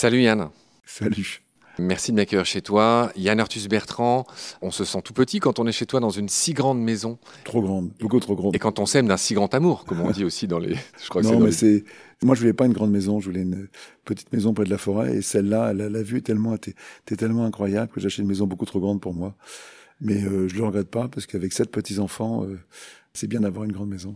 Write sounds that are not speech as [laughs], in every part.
Salut Yann. Salut. Merci de m'accueillir chez toi. Yann Arthus Bertrand, on se sent tout petit quand on est chez toi dans une si grande maison. Trop grande, beaucoup trop grande. Et quand on s'aime d'un si grand amour, comme on dit aussi dans les. [laughs] Je crois que non, mais c'est. Moi, je voulais pas une grande maison, je voulais une petite maison près de la forêt. Et celle-là, la, la, vue est tellement, était, tellement incroyable que j'ai acheté une maison beaucoup trop grande pour moi. Mais euh, je le regrette pas parce qu'avec sept petits enfants, euh, c'est bien d'avoir une grande maison.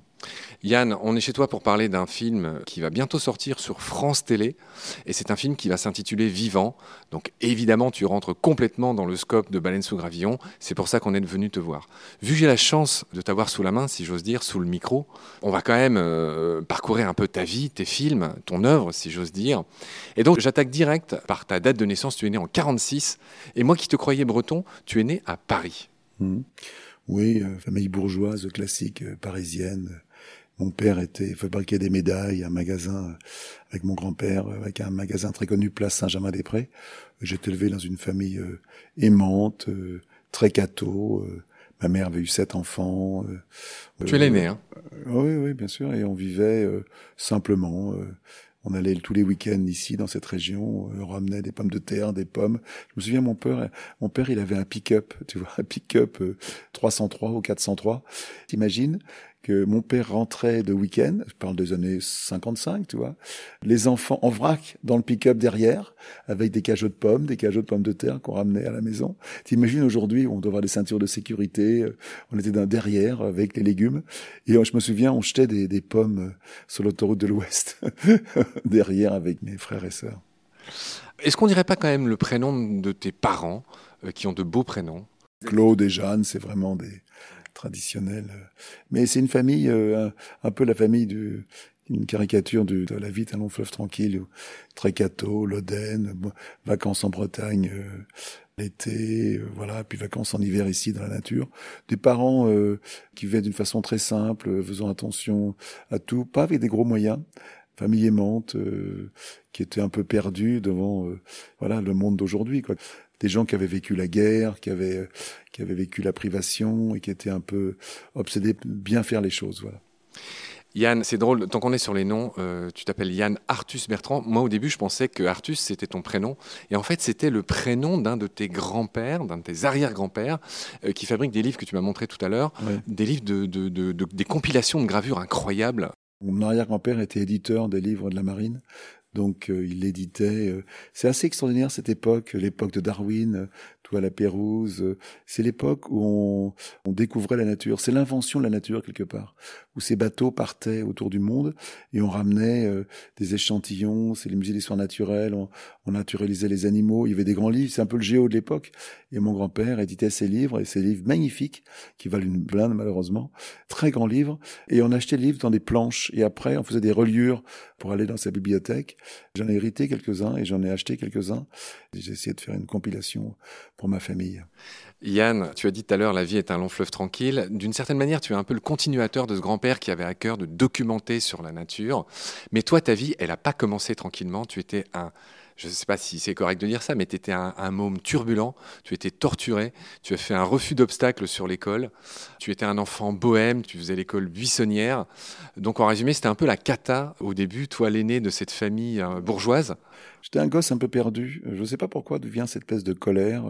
Yann, on est chez toi pour parler d'un film qui va bientôt sortir sur France Télé. Et c'est un film qui va s'intituler Vivant. Donc évidemment, tu rentres complètement dans le scope de Baleine sous gravillon. C'est pour ça qu'on est venu te voir. Vu que j'ai la chance de t'avoir sous la main, si j'ose dire, sous le micro, on va quand même euh, parcourir un peu ta vie, tes films, ton œuvre, si j'ose dire. Et donc j'attaque direct par ta date de naissance. Tu es né en 46. Et moi qui te croyais breton, tu es né à Paris. Mmh. Oui, euh, famille bourgeoise classique euh, parisienne. Mon père était fabriquait des médailles, un magasin euh, avec mon grand-père, avec un magasin très connu, place Saint-Germain-des-Prés. J'étais élevé dans une famille aimante, très catho. ma mère avait eu sept enfants. tu es l'aîné, hein? Oui, oui, bien sûr. Et on vivait simplement. On allait tous les week-ends ici dans cette région, on ramenait des pommes de terre, des pommes. Je me souviens mon père, mon père il avait un pick-up, tu vois, un pick-up 303 ou 403. T'imagines? Que mon père rentrait de week-end, je parle des années 55, tu vois, les enfants en vrac dans le pick-up derrière, avec des cajots de pommes, des cajots de pommes de terre qu'on ramenait à la maison. T'imagines aujourd'hui, on doit avoir des ceintures de sécurité, euh, on était dans derrière avec les légumes, et je me souviens, on jetait des, des pommes euh, sur l'autoroute de l'Ouest, [laughs] derrière avec mes frères et sœurs. Est-ce qu'on dirait pas quand même le prénom de tes parents, euh, qui ont de beaux prénoms? Claude et Jeanne, c'est vraiment des, traditionnel. Mais c'est une famille, euh, un, peu la famille de une caricature de, la vie d'un long fleuve tranquille, catho, l'Oden, vacances en Bretagne euh, l'été, euh, voilà, puis vacances en hiver ici dans la nature. Des parents qui vivaient d'une façon très simple, faisant attention à tout, pas avec des gros moyens, famille aimante, qui était un peu perdue devant voilà le monde d'aujourd'hui. Quoi des gens qui avaient vécu la guerre, qui avaient, qui avaient vécu la privation et qui étaient un peu obsédés bien faire les choses. Voilà. Yann, c'est drôle, tant qu'on est sur les noms, euh, tu t'appelles Yann Artus Bertrand. Moi, au début, je pensais que Artus, c'était ton prénom. Et en fait, c'était le prénom d'un de tes grands-pères, d'un de tes arrière-grands-pères, euh, qui fabrique des livres que tu m'as montré tout à l'heure, des livres de, de, de, des compilations de gravures incroyables. Mon arrière-grand-père était éditeur des livres de la marine. Donc euh, il éditait. Euh, c'est assez extraordinaire cette époque, l'époque de Darwin, tout à la Pérouse. C'est l'époque où on, on, découvrait la nature. C'est l'invention de la nature quelque part, où ces bateaux partaient autour du monde et on ramenait euh, des échantillons. C'est les musées d'histoire naturelle. On, on, naturalisait les animaux. Il y avait des grands livres. C'est un peu le géo de l'époque. Et mon grand-père éditait ces livres et ces livres magnifiques qui valent une blinde malheureusement, très grands livres. Et on achetait les livres dans des planches et après on faisait des reliures pour aller dans sa bibliothèque. J'en ai hérité quelques-uns et j'en ai acheté quelques-uns. J'ai essayé de faire une compilation pour ma famille. Yann, tu as dit tout à l'heure, la vie est un long fleuve tranquille. D'une certaine manière, tu es un peu le continuateur de ce grand-père qui avait à cœur de documenter sur la nature. Mais toi, ta vie, elle n'a pas commencé tranquillement. Tu étais un je ne sais pas si c'est correct de dire ça, mais tu étais un, un môme turbulent, tu étais torturé, tu as fait un refus d'obstacle sur l'école, tu étais un enfant bohème, tu faisais l'école buissonnière. Donc en résumé, c'était un peu la cata au début, toi l'aîné de cette famille euh, bourgeoise. J'étais un gosse un peu perdu, je ne sais pas pourquoi d'où vient cette espèce de colère.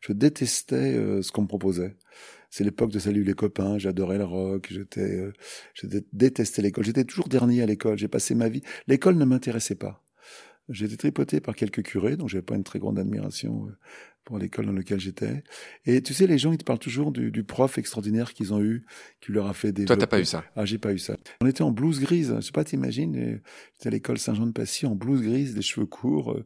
Je détestais euh, ce qu'on me proposait c'est l'époque de salut les copains, j'adorais le rock, j'étais, euh, je détestais l'école, j'étais toujours dernier à l'école, j'ai passé ma vie, l'école ne m'intéressait pas. J'ai été tripoté par quelques curés, dont j'avais pas une très grande admiration euh, pour l'école dans laquelle j'étais. Et tu sais, les gens, ils te parlent toujours du, du prof extraordinaire qu'ils ont eu, qui leur a fait des. Toi, t'as pas eu ça? Ah, j'ai pas eu ça. On était en blouse grise. Je sais pas, t'imagines J'étais à l'école Saint-Jean-de-Passy en blouse grise, des cheveux courts, euh,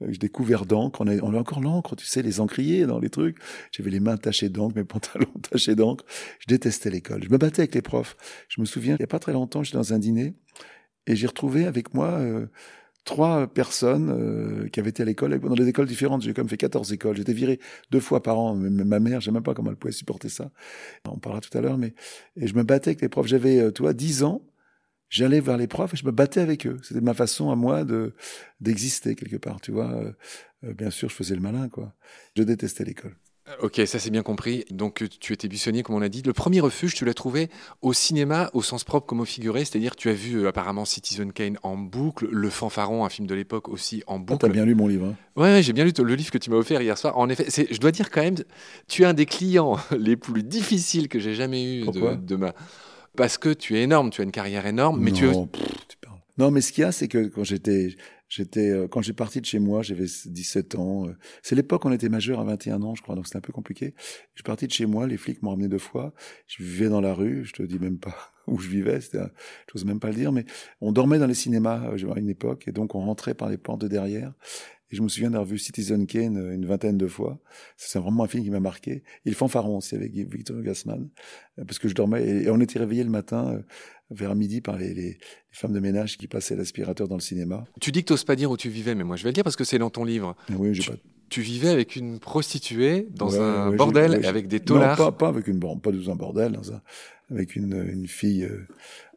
avec des couverts d'encre. On, a, on a encore l'encre, tu sais, les encriers dans les trucs. J'avais les mains tachées d'encre, mes [laughs] pantalons tachés d'encre. Je détestais l'école. Je me battais avec les profs. Je me souviens, il y a pas très longtemps, j'étais dans un dîner et j'ai retrouvé avec moi. Euh, trois personnes euh, qui avaient été à l'école, dans des écoles différentes. J'ai même fait 14 écoles. J'étais viré deux fois par an. Ma mère, je sais même pas comment elle pouvait supporter ça. On parlera tout à l'heure, mais et je me battais avec les profs. J'avais, euh, tu vois, 10 ans. J'allais vers les profs et je me battais avec eux. C'était ma façon à moi de d'exister quelque part, tu vois. Euh, bien sûr, je faisais le malin, quoi. Je détestais l'école. Ok, ça c'est bien compris. Donc tu étais buissonnier, comme on a dit. Le premier refuge, tu l'as trouvé au cinéma, au sens propre comme au figuré, c'est-à-dire tu as vu euh, apparemment Citizen Kane en boucle, Le Fanfaron, un film de l'époque aussi en boucle. Ah, t'as bien lu mon livre. Hein. Ouais, j'ai bien lu le livre que tu m'as offert hier soir. En effet, je dois dire quand même, tu es un des clients [laughs] les plus difficiles que j'ai jamais eu de, de, ma. Parce que tu es énorme, tu as une carrière énorme, mais non, tu. parles. Non, mais ce qu'il y a, c'est que quand j'étais J'étais euh, quand j'ai parti de chez moi, j'avais 17 ans. Euh, c'est l'époque où on était majeur à 21 ans, je crois, donc c'était un peu compliqué. Je suis parti de chez moi, les flics m'ont ramené deux fois. Je vivais dans la rue, je te dis même pas [laughs] où je vivais, c'était, je n'ose même pas le dire, mais on dormait dans les cinémas euh, à une époque, et donc on rentrait par les portes de derrière. Et je me souviens d'avoir vu Citizen Kane une vingtaine de fois. C'est vraiment un film qui m'a marqué. Le fanfaron aussi avec Victor Gassman, parce que je dormais et on était réveillé le matin vers midi par les, les, femmes de ménage qui passaient l'aspirateur dans le cinéma. Tu dis que tu pas dire où tu vivais, mais moi je vais le dire parce que c'est dans ton livre. Oui, tu, pas... tu, vivais avec une prostituée dans un bordel avec des taulards. Non, pas, pas avec une pas dans un bordel, dans un, avec une, une fille, euh,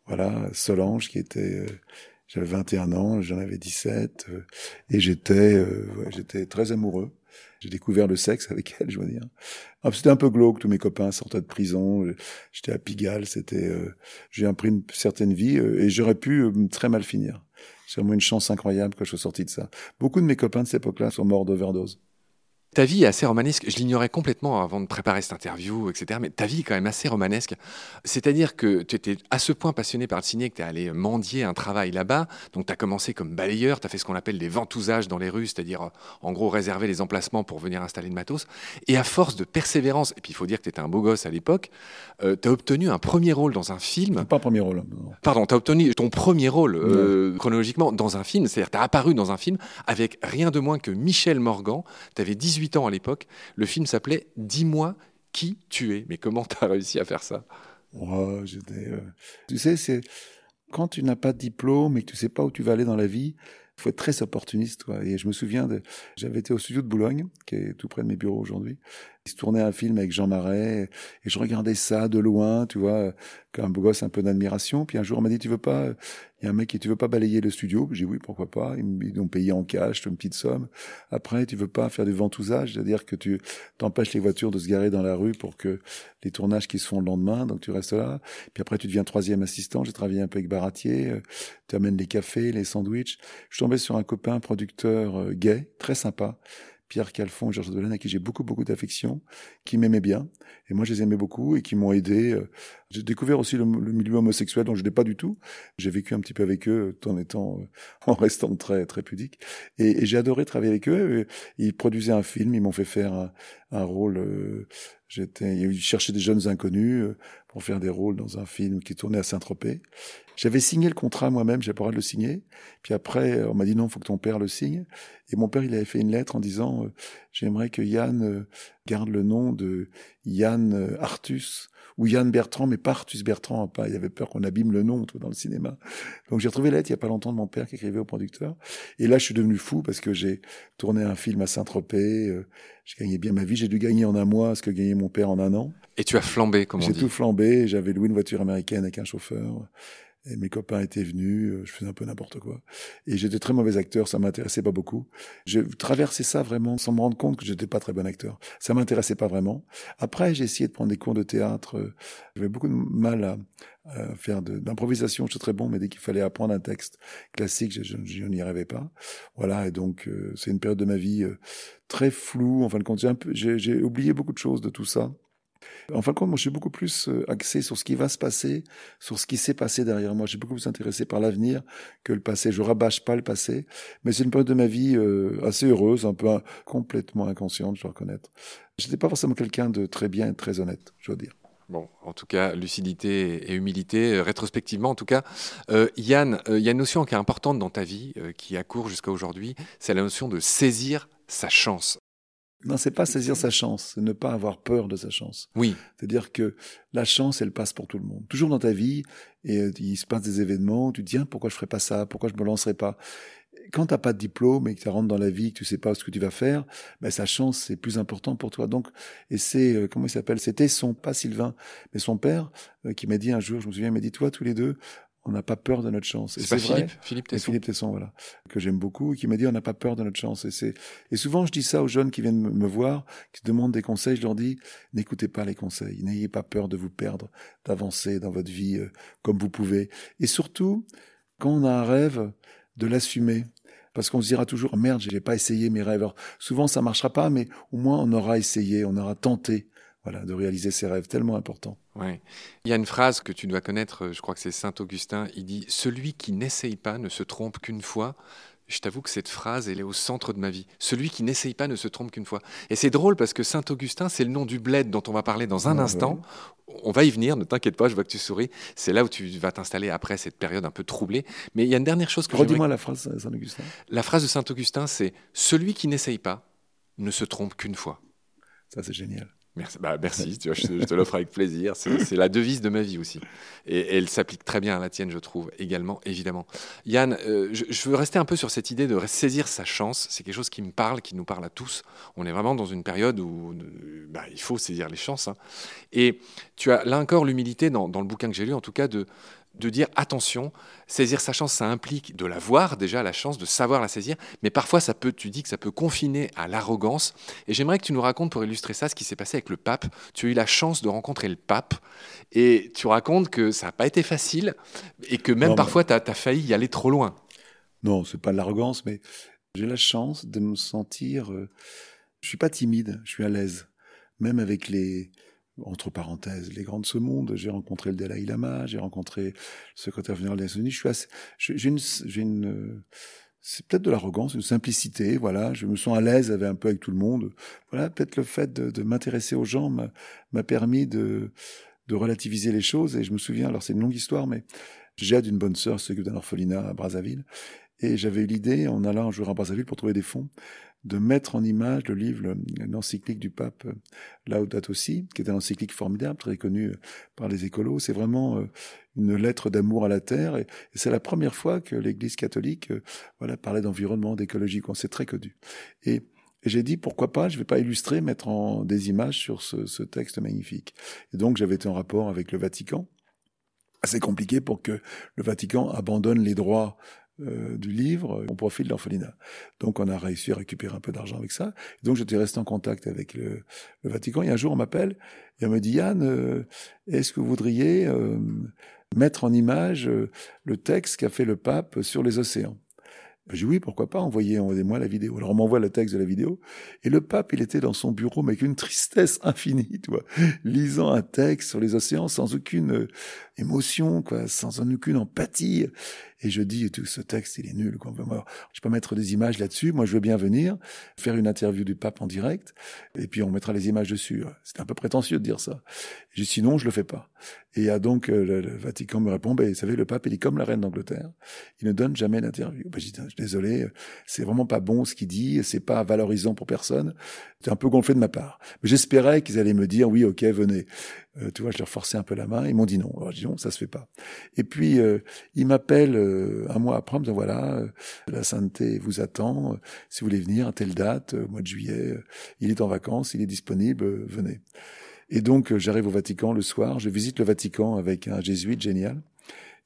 voilà, Solange, qui était. Euh, j'avais 21 ans, j'en avais 17, euh, et j'étais, j'étais très amoureux. J'ai découvert le sexe avec elle, je veux dire. Ah, c'était un peu glauque, tous mes copains sortaient de prison, j'étais à Pigalle, c'était, euh, j'ai appris une certaine vie euh, et j'aurais pu euh, très mal finir. C'est vraiment une chance incroyable que je sois sorti de ça. Beaucoup de mes copains de cette époque-là sont morts d'overdose. Ta vie est assez romanesque. Je l'ignorais complètement avant de préparer cette interview, etc. Mais ta vie est quand même assez romanesque. C'est-à-dire que tu étais à ce point passionné par le ciné que tu es allé mendier un travail là-bas. Donc tu as commencé comme balayeur, tu as fait ce qu'on appelle des ventousages dans les rues, c'est-à-dire en gros réserver les emplacements pour venir installer le matos. Et à force de persévérance, et puis il faut dire que tu étais un beau gosse à l'époque, euh, tu as obtenu un premier rôle dans un film. Pas un premier rôle. Pardon, tu as obtenu ton premier rôle euh, chronologiquement dans un film. C'est-à-dire tu as apparu dans un film avec rien de moins que Michel Morgan. Tu avais 18 ans à l'époque. Le film s'appelait Dis-moi qui tu es. Mais comment tu as réussi à faire ça? Euh, Tu sais, c'est quand tu n'as pas de diplôme et que tu sais pas où tu vas aller dans la vie, il faut être très opportuniste. Et je me souviens, de, j'avais été au studio de Boulogne, qui est tout près de mes bureaux aujourd'hui. Il se tournait un film avec Jean Marais, et je regardais ça de loin, tu vois, comme un beau gosse, un peu d'admiration. Puis un jour, on m'a dit, tu veux pas, il y a un mec qui, tu veux pas balayer le studio? J'ai dit, oui, pourquoi pas. Ils m'ont payé en cash, une petite somme. Après, tu veux pas faire du ventousage, c'est-à-dire que tu t'empêches les voitures de se garer dans la rue pour que les tournages qui se font le lendemain, donc tu restes là. Puis après, tu deviens troisième assistant. J'ai travaillé un peu avec Baratier. Euh, tu amènes les cafés, les sandwichs. Je tombé sur un copain producteur euh, gay, très sympa, Pierre Calfon Georges Delaine, à qui j'ai beaucoup, beaucoup d'affection, qui m'aimaient bien. Et moi, je les aimais beaucoup et qui m'ont aidé. Euh, j'ai découvert aussi le, milieu homosexuel dont je n'ai pas du tout. J'ai vécu un petit peu avec eux tout en étant, euh, [laughs] en restant très, très pudique. Et, j'ai adoré travailler avec eux. Ils produisaient un film, ils m'ont fait faire un, un rôle, euh, j'étais, ils cherchaient des jeunes inconnus pour faire des rôles dans un film qui tournait à Saint-Tropez. J'avais signé le contrat moi-même, j'avais pas le de le signer. Puis après, on m'a dit non, faut que ton père le signe. Et mon père, il avait fait une lettre en disant, euh, j'aimerais que Yann euh, garde le nom de Yann euh, Artus ou Yann Bertrand, mais pas Artus Bertrand. Pas, il avait peur qu'on abîme le nom dans le cinéma. Donc j'ai retrouvé la lettre il y a pas longtemps de mon père qui écrivait au producteur. Et là, je suis devenu fou parce que j'ai tourné un film à Saint-Tropez. j'ai gagné bien ma vie. J'ai dû gagner en un mois ce que gagnait mon père en un an. Et tu as flambé, comment on dit J'ai tout flambé. J'avais loué une voiture américaine avec un chauffeur. Et mes copains étaient venus, euh, je faisais un peu n'importe quoi. Et j'étais très mauvais acteur, ça m'intéressait pas beaucoup. J'ai traversé ça vraiment sans me rendre compte que j'étais pas très bon acteur. Ça m'intéressait pas vraiment. Après, j'ai essayé de prendre des cours de théâtre. J'avais beaucoup de mal à, faire d'improvisation. J'étais très bon, mais dès qu'il fallait apprendre un texte classique, je, je, n'y arrivais pas. Voilà, et donc euh, c'est une période de ma vie euh, très floue. En fin de compte, j'ai oublié beaucoup de choses de tout ça. En fin de compte, moi, je suis beaucoup plus euh, axé sur ce qui va se passer, sur ce qui s'est passé derrière moi. Je suis beaucoup plus intéressé par l'avenir que le passé. Je rabâche pas le passé, mais c'est une période de ma vie euh, assez heureuse, un peu complètement inconsciente, je dois reconnaître. Je n'étais pas forcément quelqu'un de très bien et très honnête, je dois dire. Bon, en tout cas, lucidité et humilité, euh, rétrospectivement, en tout cas. Yann, il y a une notion qui est importante dans ta vie, qui a cours jusqu'à aujourd'hui, c'est la notion de saisir sa chance. Non, c'est pas saisir sa chance, c'est ne pas avoir peur de sa chance. Oui. C'est-à-dire que la chance, elle passe pour tout le monde. Toujours dans ta vie, et euh, il se passe des événements, tu te dis, pourquoi je ferais pas ça, pourquoi je me lancerais pas? Quand t'as pas de diplôme et que tu rentres dans la vie, que tu sais pas ce que tu vas faire, ben sa chance c'est plus important pour toi. Donc, et c'est euh, comment il s'appelle? C'était son pas Sylvain, mais son père euh, qui m'a dit un jour, je me souviens, il m'a dit toi tous les deux, on n'a pas peur de notre chance. C'est Philippe, Philippe Tesson. Philippe Tesson, voilà, que j'aime beaucoup, qui m'a dit on n'a pas peur de notre chance. Et c'est et souvent je dis ça aux jeunes qui viennent me voir, qui demandent des conseils, je leur dis n'écoutez pas les conseils, n'ayez pas peur de vous perdre, d'avancer dans votre vie euh, comme vous pouvez. Et surtout, quand on a un rêve, de l'assumer. Parce qu'on se dira toujours merde, j'ai pas essayé mes rêves. souvent ça marchera pas, mais au moins on aura essayé, on aura tenté voilà, de réaliser ses rêves, tellement important. Ouais. Il y a une phrase que tu dois connaître, je crois que c'est Saint Augustin, il dit Celui qui n'essaye pas ne se trompe qu'une fois. Je t'avoue que cette phrase, elle est au centre de ma vie. Celui qui n'essaye pas ne se trompe qu'une fois. Et c'est drôle parce que Saint-Augustin, c'est le nom du bled dont on va parler dans un ah, instant. On va y venir, ne t'inquiète pas, je vois que tu souris. C'est là où tu vas t'installer après cette période un peu troublée. Mais il y a une dernière chose que Redis-moi la phrase de Saint-Augustin. La phrase de Saint-Augustin, c'est Celui qui n'essaye pas ne se trompe qu'une fois. Ça, c'est génial. Merci, bah, merci tu vois, je, te, [laughs] l'offre avec plaisir. C'est la devise de ma vie aussi. Et, elle s'applique très bien à la tienne, je trouve, également, évidemment. Yann, euh, je, veux rester un peu sur cette idée de saisir sa chance. C'est quelque chose qui me parle, qui nous parle à tous. On est vraiment dans une période où bah, il faut saisir les chances. Hein. Et tu as là encore l'humilité, dans, dans le bouquin que j'ai lu en tout cas, de, de dire attention, saisir sa chance, ça implique de la voir déjà, la chance, de savoir la saisir, mais parfois ça peut, tu dis que ça peut confiner à l'arrogance. Et j'aimerais que tu nous racontes pour illustrer ça ce qui s'est passé avec le pape. Tu as eu la chance de rencontrer le pape et tu racontes que ça n'a pas été facile et que même parfois tu as, failli y aller trop loin. Non, c'est pas de l'arrogance, mais j'ai la chance de me sentir. Je euh, je suis pas timide, je suis à l'aise, même avec les entre parenthèses, les grands de ce monde. J'ai rencontré le Dalai Lama, j'ai rencontré le secrétaire général des Nations Unies. J'ai une, j'ai une, c'est peut-être de l'arrogance, une simplicité. Voilà, je me sens à l'aise avec un peu avec tout le monde. Voilà, peut-être le fait de, m'intéresser aux gens m'a permis de, de relativiser les choses. Et je me souviens, alors c'est une longue histoire, mais j'aide une bonne sœur, s'occupe d'un orphelinat à Brazzaville. Et j'avais eu l'idée, en allant un jour à Brazzaville pour trouver des fonds, de mettre en image le livre, l'encyclique du pape euh, Laudato Si, qui est un encyclique formidable, très connu euh, par les écolos. C'est vraiment euh, une lettre d'amour à la terre, et, c'est la première fois que l'Église catholique, voilà, parlait d'environnement, d'écologie. On s'est très connu. Et, j'ai dit pourquoi pas, je vais pas illustrer, mettre en des images sur ce, ce texte magnifique. Et donc j'avais été en rapport avec le Vatican assez compliqué pour que le Vatican abandonne les droits euh, du livre au profit de l'orphelinat. Donc on a réussi à récupérer un peu d'argent avec ça. Donc j'étais resté en contact avec le, Vatican. Et un jour on m'appelle et on me dit Yann, euh, est-ce que vous voudriez euh, mettre en image le texte qu'a fait le pape sur les océans? Ben, je dis oui, pourquoi pas, envoyez, moi la vidéo. Alors on m'envoie le texte de la vidéo, et le pape, il était dans son bureau, mais avec une tristesse infinie, tu vois, lisant un texte sur les océans sans aucune émotion, quoi, sans aucune empathie. Et je dis, tout ce texte, il est nul. Quoi. Je peux mettre des images là-dessus. Moi, je veux bien venir faire une interview du pape en direct, et puis on mettra les images dessus. C'est un peu prétentieux de dire ça. Je dis, sinon, je le fais pas. Et a donc euh, le, Vatican me répond, ben, vous savez, le pape, il est comme la reine d'Angleterre. Il ne donne jamais d'interview. Ben, je dis, désolé, c'est vraiment pas bon ce qu'il dit, c'est pas valorisant pour personne. C'est un peu gonflé de ma part. Mais j'espérais qu'ils allaient me dire, oui, ok, venez. Euh, tu vois, je leur forçais un peu la main. Ils m'ont dit non. Alors, je dis non, ça se fait pas. Et puis, euh, ils m'appellent euh, un mois après, me disant voilà, euh, la sainteté vous attend. si vous voulez venir à telle date, au mois de juillet, il est en vacances, il est disponible, venez. Et donc, j'arrive au Vatican le soir. Je visite le Vatican avec un jésuite génial.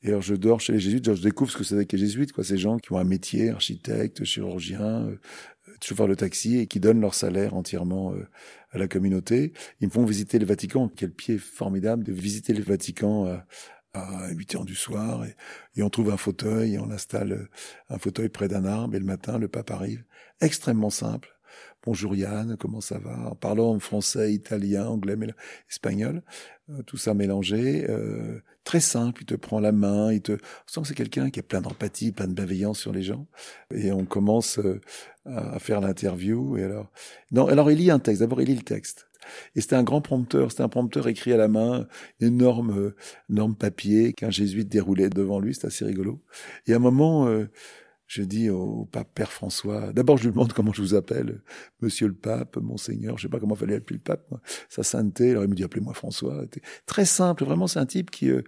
Et alors, je dors chez les jésuites. je découvre ce que c'est que les jésuites, quoi. Ces gens qui ont un métier, architecte, chirurgien, chauffeur de taxi et qui donnent leur salaire entièrement à la communauté. Ils me font visiter le Vatican. Quel pied formidable de visiter le Vatican à, à 8 heures du soir et, on trouve un fauteuil et on installe euh, un fauteuil près d'un arbre et le matin le pape arrive. Extrêmement simple. Bonjour Yann, comment ça va? En parlant en français, italien, anglais, espagnol, euh, tout ça mélangé, euh, très simple. Il te prend la main, il te. On sent que c'est quelqu'un qui a plein d'empathie, plein de bienveillance sur les gens. Et on commence à faire l'interview. Et alors, non, alors il lit un texte. D'abord, il lit le texte. Et c'était un grand prompteur, c'était un prompteur écrit à la main, énorme, énorme papier qu'un jésuite déroulait devant lui, c'était assez rigolo. Et à un moment, euh, je dis au pape Père François, d'abord je lui demande comment je vous appelle, Monsieur le Pape, Monseigneur, je sais pas comment fallait appeler le Pape, sa sainteté. Alors il me dit appelez-moi François. Très simple, vraiment c'est un type qui euh,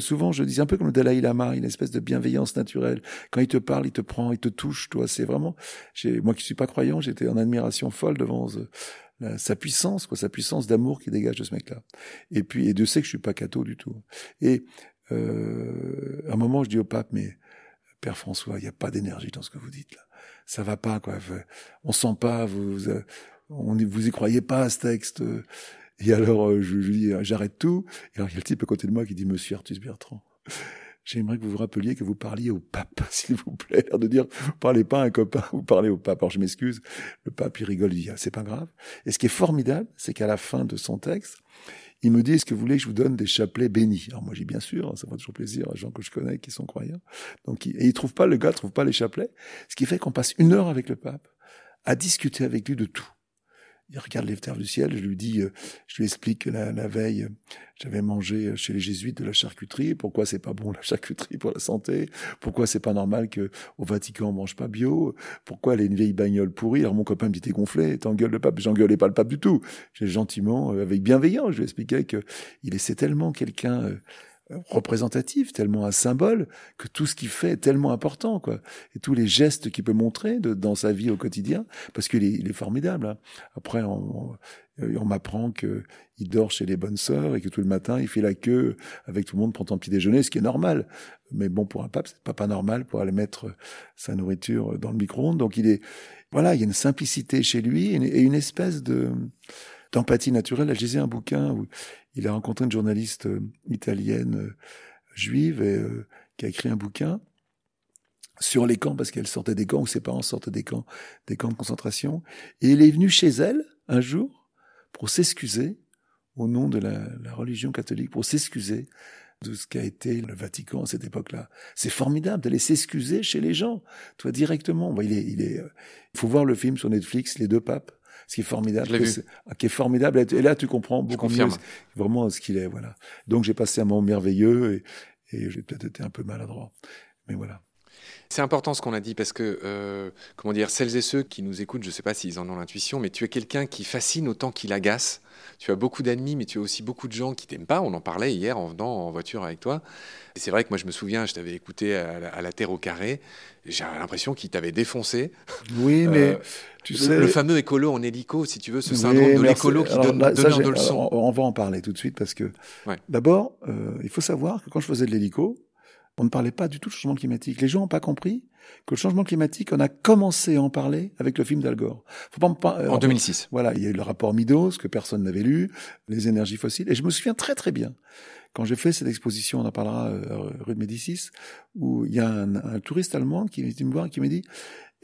Souvent, je dis un peu comme le Dalai Lama, une espèce de bienveillance naturelle. Quand il te parle, il te prend, il te touche, toi. C'est vraiment, moi qui suis pas croyant, j'étais en admiration folle devant sa puissance, quoi, sa puissance d'amour qui dégage de ce mec-là. Et puis, et Dieu sait que je suis pas catho du tout. Et euh, à un moment, je dis au pape, mais Père François, il n'y a pas d'énergie dans ce que vous dites là. Ça va pas, quoi. On sent pas, vous, on, vous y croyez pas à ce texte. Et alors, euh, je, dis, j'arrête tout. Et alors, il y a le type à côté de moi qui dit, Monsieur Artus Bertrand, j'aimerais que vous vous rappeliez que vous parliez au pape, [laughs] s'il vous plaît. de dire, vous parlez pas à un copain, vous parlez au pape. Alors, je m'excuse. Le pape, il rigole, il dit, ah, c'est pas grave. Et ce qui est formidable, c'est qu'à la fin de son texte, il me dit, est-ce que vous voulez que je vous donne des chapelets bénis? Alors moi, j'ai bien sûr, ça fait toujours plaisir à gens que je connais qui sont croyants. Donc, et il trouve pas, le gars trouve pas les chapelets. Ce qui fait qu'on passe une heure avec le pape à discuter avec lui de tout il regarde les terres du ciel, je lui dis, euh, je lui explique que la, veille, j'avais mangé euh, chez les jésuites de la charcuterie, pourquoi c'est pas bon la charcuterie pour la santé, pourquoi c'est pas normal que au Vatican on mange pas bio, pourquoi elle est une vieille bagnole pourrie, alors mon copain me dit t'es gonflé, t'engueules le pape, j'engueulais pas le pape du tout, j'ai gentiment, euh, avec bienveillance, je lui expliquais que il essaie tellement quelqu'un représentatif, tellement un symbole, que tout ce qu'il fait est tellement important, quoi. Et tous les gestes qu'il peut montrer de, dans sa vie au quotidien, parce qu'il est, il est formidable. Hein. Après, on, on, m'apprend que il dort chez les bonnes sœurs et que tout le matin il fait la queue avec tout le monde pour son petit déjeuner, ce qui est normal. Mais bon, pour un pape, c'est pas pas normal pour aller mettre sa nourriture dans le micro-ondes. Donc il est, voilà, il y a une simplicité chez lui et une espèce de d'empathie naturelle. Là, j'ai un bouquin où il a rencontré une journaliste euh, italienne euh, juive et, euh, qui a écrit un bouquin sur les camps parce qu'elle sortait des camps ou ses parents sortaient des camps, des camps de concentration. Et il est venu chez elle un jour pour s'excuser au nom de la, religion catholique, pour s'excuser de ce qu'a été le Vatican à cette époque-là. C'est formidable d'aller s'excuser chez les gens, toi directement. il est, il est, il faut voir le film sur Netflix, Les deux papes ce qui est formidable, qui est formidable. Et là, tu comprends beaucoup mieux vraiment ce qu'il est. Voilà. Donc j'ai passé un moment merveilleux et, et j'ai peut-être été un peu maladroit, mais voilà. C'est important ce qu'on a dit parce que, euh, comment dire, celles et ceux qui nous écoutent, je ne sais pas s'ils en ont l'intuition, mais tu es quelqu'un qui fascine autant qu'il agace. Tu as beaucoup d'ennemis, mais tu as aussi beaucoup de gens qui t'aiment pas. On en parlait hier en venant en voiture avec toi. Et c'est vrai que moi, je me souviens, je t'avais écouté à la, Terre au carré. J'ai l'impression qu'il t'avait défoncé. Oui, mais euh, tu le, sais. Le fameux écolo en hélico, si tu veux, ce syndrome de l'écolo qui donne, de leçon. On va en parler tout de suite parce que, d'abord, euh, il faut savoir que quand je faisais de l'hélico, on ne parlait pas du tout de changement climatique. Les gens n'ont pas compris que le changement climatique, on a commencé à en parler avec le film d'Al Gore. Euh, en 2006. Voilà, il y a eu le rapport Midos que personne n'avait lu, les énergies fossiles, et je me souviens très très bien quand j'ai fait cette exposition, on en parlera euh, rue de Médicis, où il y a un, un touriste allemand qui me voir et qui me dit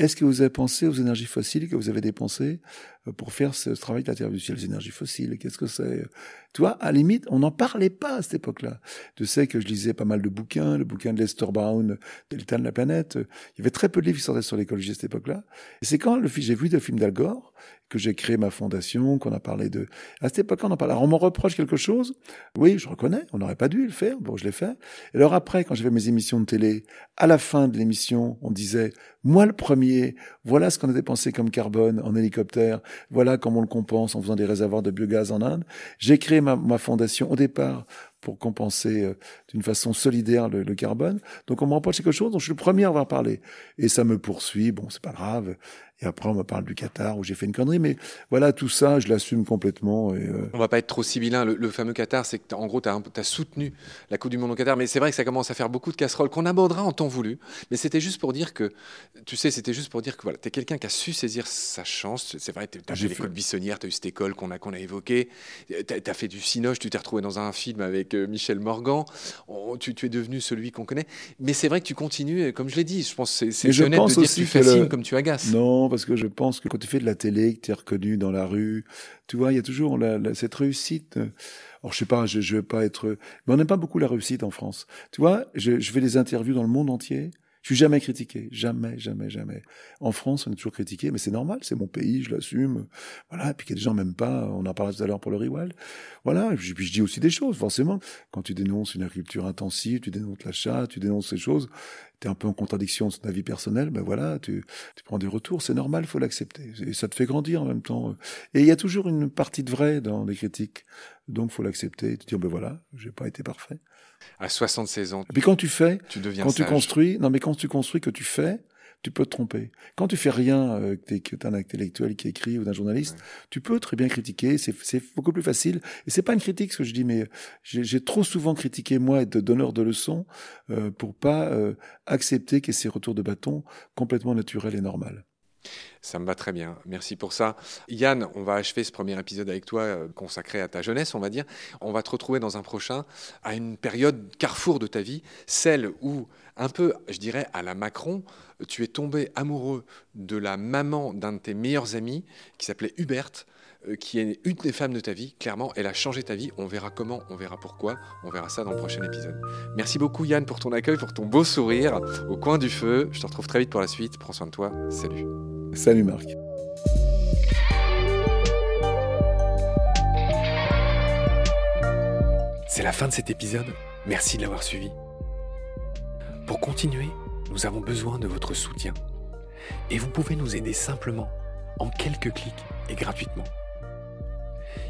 est-ce que vous avez pensé aux énergies fossiles que vous avez dépensées euh, pour faire ce travail de la Terre du ciel, les énergies fossiles? Qu'est-ce que c'est? Tu vois, à la limite, on n'en parlait pas à cette époque-là. Tu sais que je lisais pas mal de bouquins, le bouquin de Lester Brown, Delta de la planète. Il y avait très peu de livres qui sortaient sur l'écologie à cette époque-là. Et c'est quand j'ai vu le film d'Al Gore que j'ai créé ma fondation, qu'on a parlé de... À cette époque, on en parle. Alors, on me reproche quelque chose. Oui, je reconnais, on n'aurait pas dû le faire. Bon, je l'ai fait. Et alors après, quand j'ai fait mes émissions de télé, à la fin de l'émission, on disait, moi le premier, voilà ce qu'on a dépensé comme carbone en hélicoptère, voilà comment on le compense en faisant des réservoirs de biogaz en Inde. J'ai créé ma, fondation au départ pour compenser euh, d'une façon solidaire le, carbone. Donc on me reproche quelque chose dont je suis le premier à avoir parlé. Et ça me poursuit, bon, c'est pas grave. Et après, on me parle du Qatar où j'ai fait une connerie. Mais voilà, tout ça, je l'assume complètement. Et euh... On va pas être trop sibyllin. Le, le fameux Qatar, c'est que, en gros, tu as, as, soutenu la Coupe du Monde au Qatar. Mais c'est vrai que ça commence à faire beaucoup de casseroles qu'on abordera en temps voulu. Mais c'était juste pour dire que, tu sais, c'était juste pour dire que voilà, tu es quelqu'un qui a su saisir sa chance. C'est vrai, tu as fait l'école buissonnière, tu as eu cette école qu'on a, qu'on a évoquée. Tu as, fait du cinoche, tu t'es retrouvé dans un film avec euh, Michel Morgan. tu, tu, es devenu celui qu'on connaît. Mais c'est vrai que tu continues, comme je l'ai dit, je pense que c'est honnête de dire que tu fascines comme tu agaces. Non, parce que je pense que quand tu fais de la télé, que tu es reconnu dans la rue, tu vois, il y a toujours cette réussite. Alors, je sais pas, je, je vais pas être, mais on n'aime pas beaucoup la réussite en France. Tu vois, je, fais des interviews dans le monde entier. Je suis jamais critiqué, jamais, jamais, jamais. En France, on est toujours critiqué, mais c'est normal, c'est mon pays, je l'assume. Voilà, et puis qu'il y a des gens même pas, on en parlait tout à l'heure pour le Riwal. Voilà, et puis, je dis aussi des choses, forcément. Quand tu dénonces une agriculture intensive, tu dénonces l'achat, tu dénonces ces choses, tu es un peu en contradiction de ta vie personnelle, ben voilà, tu, tu prends des retours, c'est normal, faut l'accepter. Et ça te fait grandir en même temps. Et il y a toujours une partie de vrai dans les critiques, donc faut l'accepter, te dire, ben voilà, j'ai pas été parfait. À 76 ans. Et puis quand tu fais, tu deviens quand tu construis, non mais quand tu construis, que tu fais, tu peux te tromper. Quand tu fais rien, euh, que tu es un intellectuel qui écrit ou d'un journaliste, tu peux très bien critiquer. C'est beaucoup plus facile. Et c'est pas une critique ce que je dis, mais j'ai trop souvent critiqué moi être donneur de leçons euh, pour pas euh, accepter qu'il y ait ces retours de bâton complètement naturels et normaux. Ça me va très bien. Merci pour ça. Yann, on va achever ce premier épisode avec toi euh, consacré à ta jeunesse, on va dire. On va te retrouver dans un prochain à une période carrefour de ta vie, celle où, un peu, je dirais, à la Macron, tu es tombé amoureux de la maman d'un de tes meilleurs amis qui s'appelait Hubert qui est une des femmes de ta vie. Clairement, elle a changé ta vie. On verra comment, on verra pourquoi. On verra ça dans le prochain épisode. Merci beaucoup Yann pour ton accueil, pour ton beau sourire au coin du feu. Je te retrouve très vite pour la suite. Prends soin de toi. Salut. Salut Marc. C'est la fin de cet épisode. Merci de l'avoir suivi. Pour continuer, nous avons besoin de votre soutien. Et vous pouvez nous aider simplement, en quelques clics et gratuitement.